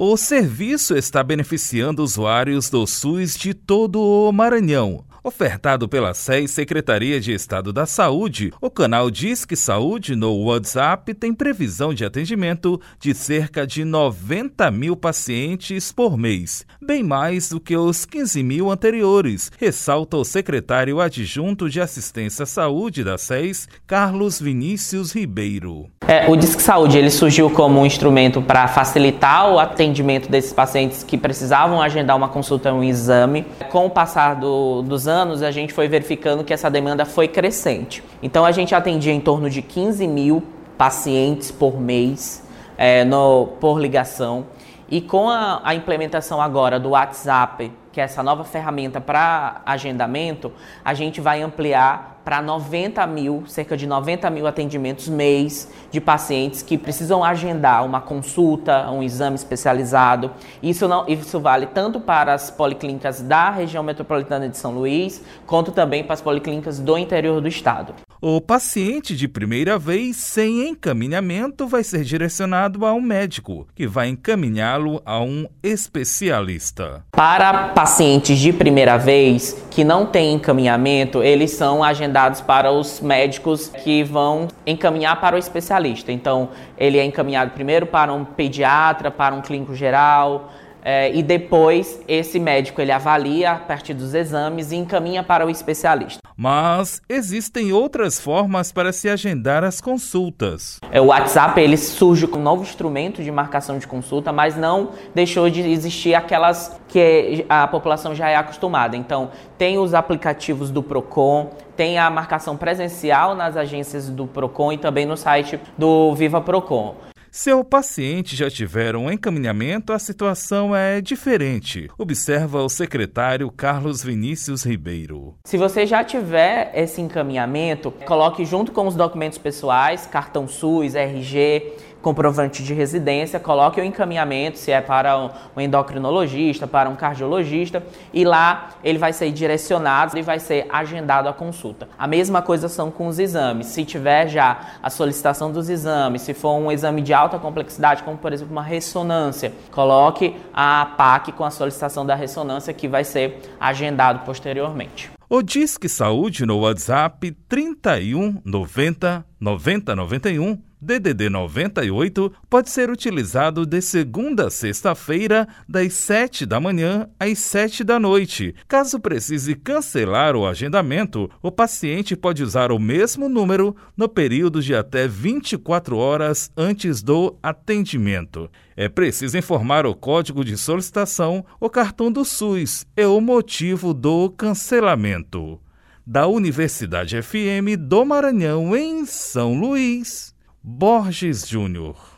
O serviço está beneficiando usuários do SUS de todo o Maranhão. Ofertado pela SES Secretaria de Estado da Saúde, o canal Disque Saúde no WhatsApp tem previsão de atendimento de cerca de 90 mil pacientes por mês, bem mais do que os 15 mil anteriores, ressalta o secretário adjunto de Assistência à Saúde da SES, Carlos Vinícius Ribeiro. É, o Disque Saúde ele surgiu como um instrumento para facilitar o atendimento desses pacientes que precisavam agendar uma consulta, um exame. Com o passar do, dos anos, a gente foi verificando que essa demanda foi crescente. Então, a gente atendia em torno de 15 mil pacientes por mês é, no, por ligação. E com a, a implementação agora do WhatsApp, que é essa nova ferramenta para agendamento, a gente vai ampliar para 90 mil, cerca de 90 mil atendimentos mês de pacientes que precisam agendar uma consulta, um exame especializado. Isso, não, isso vale tanto para as policlínicas da região metropolitana de São Luís, quanto também para as policlínicas do interior do estado. O paciente de primeira vez sem encaminhamento vai ser direcionado a um médico, que vai encaminhá-lo a um especialista. Para pacientes de primeira vez que não têm encaminhamento, eles são agendados para os médicos que vão encaminhar para o especialista. Então, ele é encaminhado primeiro para um pediatra, para um clínico geral, é, e depois esse médico ele avalia a partir dos exames e encaminha para o especialista. Mas existem outras formas para se agendar as consultas. É, o WhatsApp ele surge como um novo instrumento de marcação de consulta, mas não deixou de existir aquelas que a população já é acostumada. Então, tem os aplicativos do Procon, tem a marcação presencial nas agências do Procon e também no site do Viva Procon. Se o paciente já tiver um encaminhamento, a situação é diferente, observa o secretário Carlos Vinícius Ribeiro. Se você já tiver esse encaminhamento, coloque junto com os documentos pessoais, cartão SUS, RG, comprovante de residência, coloque o encaminhamento, se é para um endocrinologista, para um cardiologista, e lá ele vai ser direcionado e vai ser agendado a consulta. A mesma coisa são com os exames. Se tiver já a solicitação dos exames, se for um exame de alta complexidade, como por exemplo uma ressonância, coloque a PAC com a solicitação da ressonância que vai ser agendado posteriormente. O Disque Saúde no WhatsApp 31 90 90 91 DDD 98 pode ser utilizado de segunda a sexta-feira, das 7 da manhã às 7 da noite. Caso precise cancelar o agendamento, o paciente pode usar o mesmo número no período de até 24 horas antes do atendimento. É preciso informar o código de solicitação, o cartão do SUS e o motivo do cancelamento. Da Universidade FM do Maranhão, em São Luís. Borges Júnior.